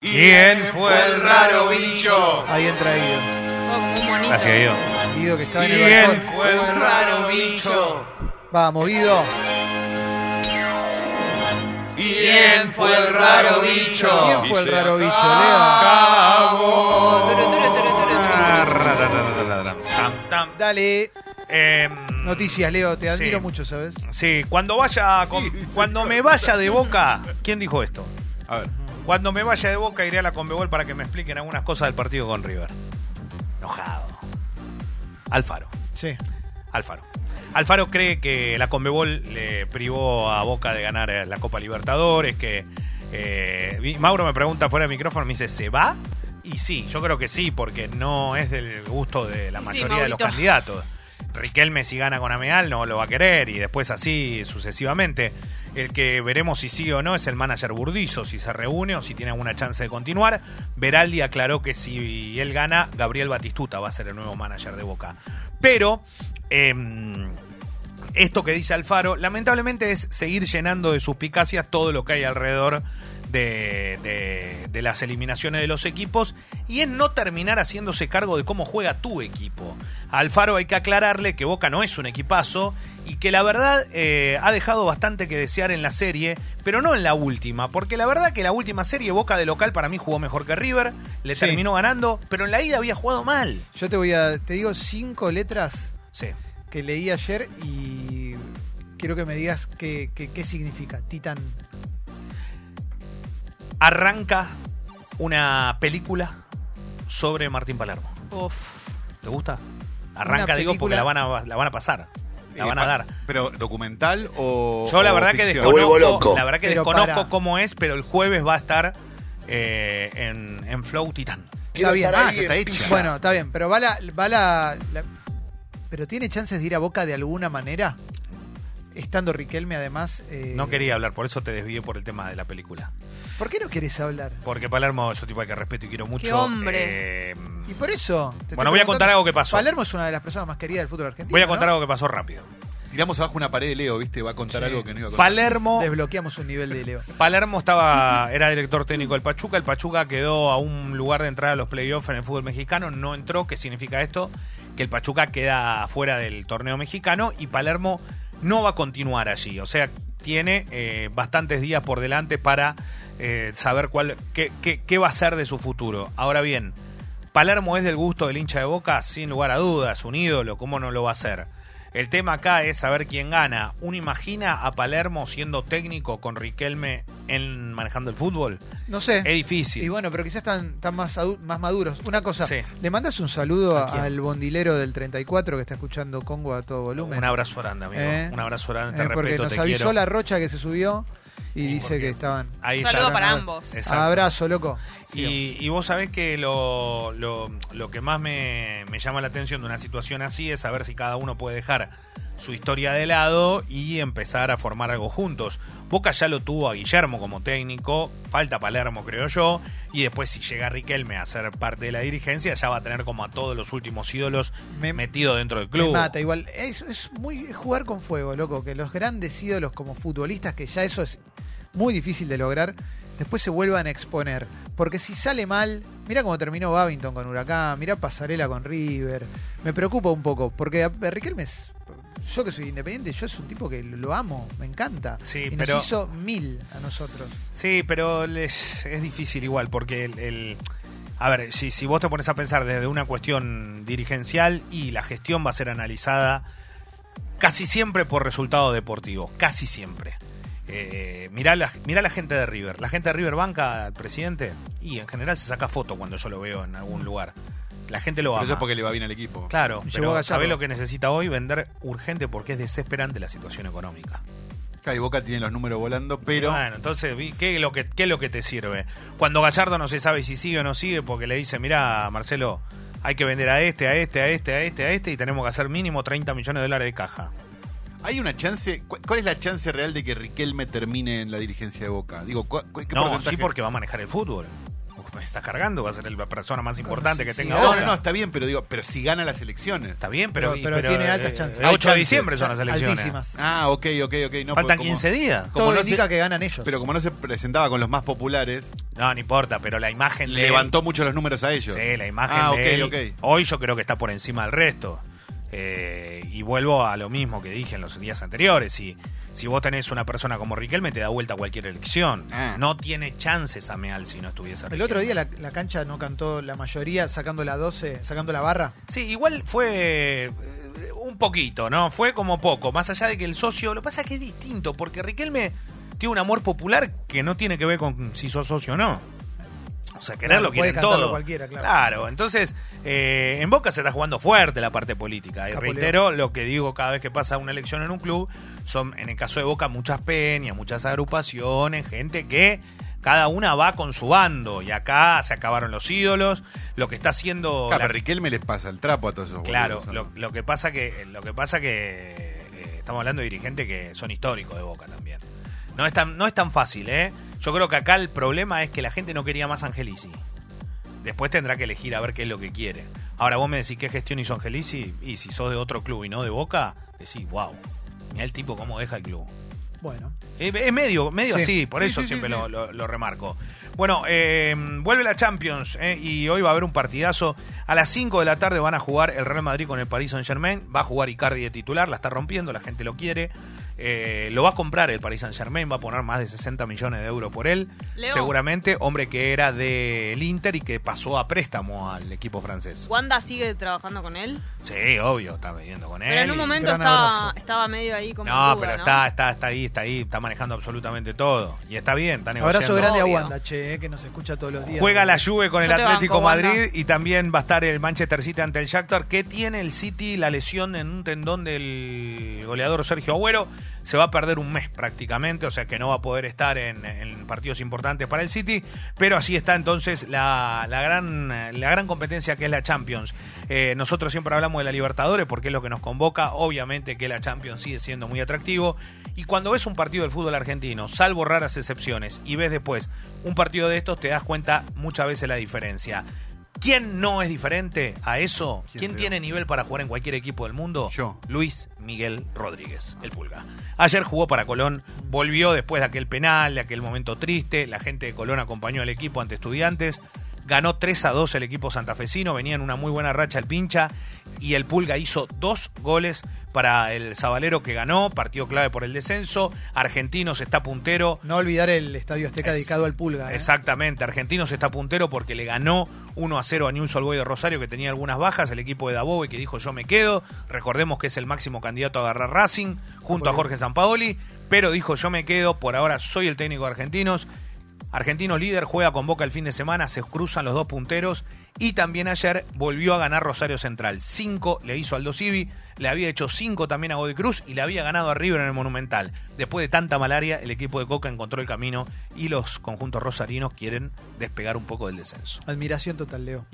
¿Quién fue el raro bicho? Ahí entra Guido. Oh, como un monito. Gracias, Guido. Guido que estaba en el ¿Quién balcón. fue el raro bicho? Vamos, Guido. ¿Quién fue el raro bicho? ¿Quién fue el Dice raro bicho, Leo? Cabo. Turu, turu, turu, turu, turu. Tam, tam. Dale. Em, Noticias, Leo. Te admiro Sí. mucho, ¿sabes? Sí, cuando vaya, con- cuando me vaya de Boca, ¿quién dijo esto? A ver. Cuando me vaya de Boca iré a la Conmebol para que me expliquen algunas cosas del partido con River. Enojado. Alfaro. Sí. Alfaro. Alfaro cree que la Conmebol le privó a Boca de ganar eh, la Copa Libertadores, que eh, Mauro me pregunta fuera de micrófono, me dice, ¿se va? Y sí, yo creo que sí, porque no es del gusto de la Y sí, mayoría de los candidatos. Riquelme si gana con Ameal no lo va a querer y después así sucesivamente. El que veremos si sí o no es el manager Burdizo, si se reúne o si tiene alguna chance de continuar. Veraldi aclaró que si él gana, Gabriel Batistuta va a ser el nuevo manager de Boca. Pero em, esto que dice Alfaro, lamentablemente es seguir llenando de suspicacias todo lo que hay alrededor de, de- de las eliminaciones de los equipos y en no terminar haciéndose cargo de cómo juega tu equipo. A Alfaro hay que aclararle que Boca no es un equipazo y que la verdad eh, ha dejado bastante que desear en la serie, pero no en la última, porque la verdad que la última serie Boca de local para mí jugó mejor que River, le Sí. terminó ganando, pero en la ida había jugado mal. Yo te voy a. Te digo cinco letras Sí. que leí ayer y quiero que me digas qué, qué, qué significa. Titán. Arranca una película sobre Martín Palermo. Uf. ¿Te gusta? Arranca, digo, porque la van a, la van a pasar. La Eh, van a dar. ¿Pero documental o.? Yo la o verdad que desconozco, loco. la verdad que Pero desconozco para. cómo es, pero el jueves va a estar eh, en, en Flow Titán. Quiero bien. Ah, ahí ya está hecha. Bueno, está bien, pero va la, va la, la- Pero tiene chances de ir a Boca de alguna manera. Estando Riquelme, además. eh, No quería hablar, por eso te desvié por el tema de la película. ¿Por qué no querés hablar? Porque Palermo es un tipo al que respeto y quiero mucho. Qué hombre. Eh, Y por eso. te Bueno, estoy voy a contar preguntando- algo que pasó. Palermo es una de las personas más queridas del fútbol argentino. voy a contar ¿no? algo que pasó rápido. Tiramos abajo una pared de Leo, ¿viste? Va a contar Sí. algo que no iba a contar. Palermo Desbloqueamos un nivel de Leo. Palermo estaba, era director técnico del Pachuca. El Pachuca quedó a un lugar de entrada a los playoffs en el fútbol mexicano. No entró. ¿Qué significa esto? Que el Pachuca queda fuera del torneo mexicano y Palermo no va a continuar allí. O sea, tiene eh, bastantes días por delante para eh, saber cuál, qué, qué- qué va a ser de su futuro. Ahora bien, Palermo es del gusto del hincha de Boca, sin lugar a dudas, un ídolo, ¿cómo no lo va a hacer? El tema acá es saber quién gana. ¿Uno imagina a Palermo siendo técnico con Riquelme en manejando el fútbol? No sé. Es difícil. Y bueno, pero quizás están, están más, más maduros. Una cosa, Sí. ¿le mandas un saludo al bondilero del 34 que está escuchando Congo a todo volumen? Un abrazo grande, amigo. Eh, Un abrazo grande, te Eh, porque respeto, nos te avisó quiero. la rocha que se subió y Sí, dice que estaban. Ahí Un está. saludo para no, ambos. Exacto. Abrazo, loco. Y, y vos sabés que lo, lo, lo que más me, me llama la atención de una situación así es saber si cada uno puede dejar su historia de lado y empezar a formar algo juntos. Boca ya lo tuvo a Guillermo como técnico, falta Palermo creo yo, y después si llega Riquelme a ser parte de la dirigencia ya va a tener como a todos los últimos ídolos Me- metido dentro del Me club. mata igual. Es, es muy es jugar con fuego, loco. Que los grandes ídolos como futbolistas, que ya eso es muy difícil de lograr, después se vuelvan a exponer. Porque si sale mal, mira cómo terminó Babington con Huracán, mira Pasarela con River. Me preocupa un poco, porque Riquelme es- Yo que soy independiente, yo es un tipo que lo amo, me encanta. Sí, y pero- nos hizo mil a nosotros. Sí, pero les- es difícil igual, porque el, el- a ver, si, si vos te pones a pensar desde una cuestión dirigencial y la gestión va a ser analizada casi siempre por resultado deportivo, casi siempre. Eh, mirá, la, mirá la gente de River. La gente de River banca al presidente y en general se saca foto cuando yo lo veo en algún lugar. La gente lo Pero ama. eso es porque le va bien al equipo. Claro, Y llegó pero. ¿sabés lo que necesita hoy? Vender urgente porque es desesperante la situación económica. Y Boca tiene los números volando, pero. Bueno, entonces, vi- ¿qué es, lo que, ¿qué es lo que te sirve? Cuando Gallardo no se sabe si sigue o no sigue porque le dice, mira, Marcelo, hay que vender a este, a este, a este, a este, a este y tenemos que hacer mínimo 30 millones de dólares de caja. ¿Hay una chance? cu- ¿Cuál es la chance real de que Riquelme termine en la dirigencia de Boca? Digo, ¿cu- cu- ¿qué No, porcentaje? sí porque va a manejar el fútbol. Me está cargando, va a ser la persona más importante sí, que tenga no, No, no, no, está bien, pero digo, pero si gana las elecciones. Está bien, pero, Pero- pero tiene altas chances. El 8 de diciembre son las elecciones. Altísimas. Ah, ok, ok, ok. No, Faltan como- 15 días. como Todo no indica se- que ganan ellos. Pero como no se presentaba con los más populares, No, no importa, pero la imagen de él- Levantó mucho los números a ellos. Sí, la imagen Ah, de ok, él, ok. hoy yo creo que está por encima del resto. Eh, y vuelvo a lo mismo que dije en los días anteriores. Si, si vos tenés una persona como Riquelme, te da vuelta a cualquier elección. Ah. No tiene chances Ameal si no estuviese El Riquelme. otro día la, la cancha no cantó la mayoría sacando la 12, sacando la barra. Sí, igual fue eh, un poquito, ¿no? Fue como poco. Más allá de que el socio. Lo que pasa es que es distinto, porque Riquelme tiene un amor popular que no tiene que ver con si sos socio o no. O sea, quererlo Claro, puede quieren todo. cualquiera, claro. entonces eh, en Boca se está jugando fuerte la parte política. Y reitero lo que digo cada vez que pasa una elección en un club, son en el caso de Boca muchas peñas, muchas agrupaciones, gente que cada una va con su bando. Y acá se acabaron los ídolos. Lo que está haciendo... Claro, la- pero Riquelme les pasa el trapo a todos esos Claro, boludos, lo, ¿no? lo que pasa que lo que pasa que eh, estamos hablando de dirigentes que son históricos de Boca también. No es tan no es tan fácil, ¿eh? Yo creo que acá el problema es que la gente no quería más Angelici. Después tendrá que elegir a ver qué es lo que quiere. Ahora vos me decís qué gestión hizo Angelici y si sos de otro club y no de Boca, decís, wow, mira el tipo cómo deja el club. Bueno, Es es medio, medio Sí. así, por Sí, eso sí, siempre sí. Lo, lo- lo remarco. Bueno, eh, vuelve la Champions eh, y hoy va a haber un partidazo. A las 5 de la tarde van a jugar el Real Madrid con el Paris Saint Germain. Va a jugar Icardi de titular, la está rompiendo, la gente lo quiere. Eh, lo va a comprar el Paris Saint Germain, va a poner más de 60 millones de euros por él. Leo. Seguramente, hombre que era del Inter y que pasó a préstamo al equipo francés. ¿Wanda sigue trabajando con él? Sí, obvio, está viviendo con él. Pero en un momento estaba, estaba medio ahí como. No, duda, pero ¿no? está, está, está ahí, está ahí, está manejando absolutamente todo. Y está bien, está negociando. abrazo grande a. Wanda, che, eh, que nos escucha todos los días. Juega la Juve con Yo el Atlético banco, Wanda. Madrid y también va a estar el Manchester City ante el Shakhtar. que tiene el City? La lesión en un tendón del goleador Sergio Agüero. Se va a perder un mes prácticamente, o sea que no va a poder estar en, partidos importantes para el City. Pero así está entonces la, la gran, la gran competencia que es la Champions. Eh, nosotros siempre hablamos de la Libertadores porque es lo que nos convoca. Obviamente que la Champions sigue siendo muy atractivo. Y cuando ves un partido del fútbol argentino, salvo raras excepciones, y ves después un partido de estos, te das cuenta muchas veces la diferencia. ¿Quién no es diferente a eso? ¿Quién, tiene nivel para jugar en cualquier equipo del mundo? Yo. Luis Miguel Rodríguez, el Pulga. Ayer jugó para Colón, volvió después de aquel penal, de aquel momento triste. La gente de Colón acompañó al equipo ante estudiantes. Ganó 3 a 2 el equipo santafesino, venía en una muy buena racha el pincha y el Pulga hizo dos goles para el Zabalero que ganó, partido clave por el descenso. Argentinos está puntero, No olvidar el Estadio Azteca Es- dedicado al Pulga. eh. Exactamente, Argentinos está puntero porque le ganó 1 a 0 a Newell's Old de Rosario que tenía algunas bajas, el equipo de Dabove que dijo yo me quedo, recordemos que es el máximo candidato a agarrar Racing junto a Jorge Sampaoli, pero dijo yo me quedo, por ahora soy el técnico de Argentinos. Argentino líder juega con Boca el fin de semana, se cruzan los dos punteros y también ayer volvió a ganar Rosario Central. 5 le hizo Aldo Civi, le había hecho 5 también a Godoy Cruz y le había ganado a River en el Monumental. Después de tanta malaria, el equipo de Coca encontró el camino y los conjuntos rosarinos quieren despegar un poco del descenso. Admiración total, Leo.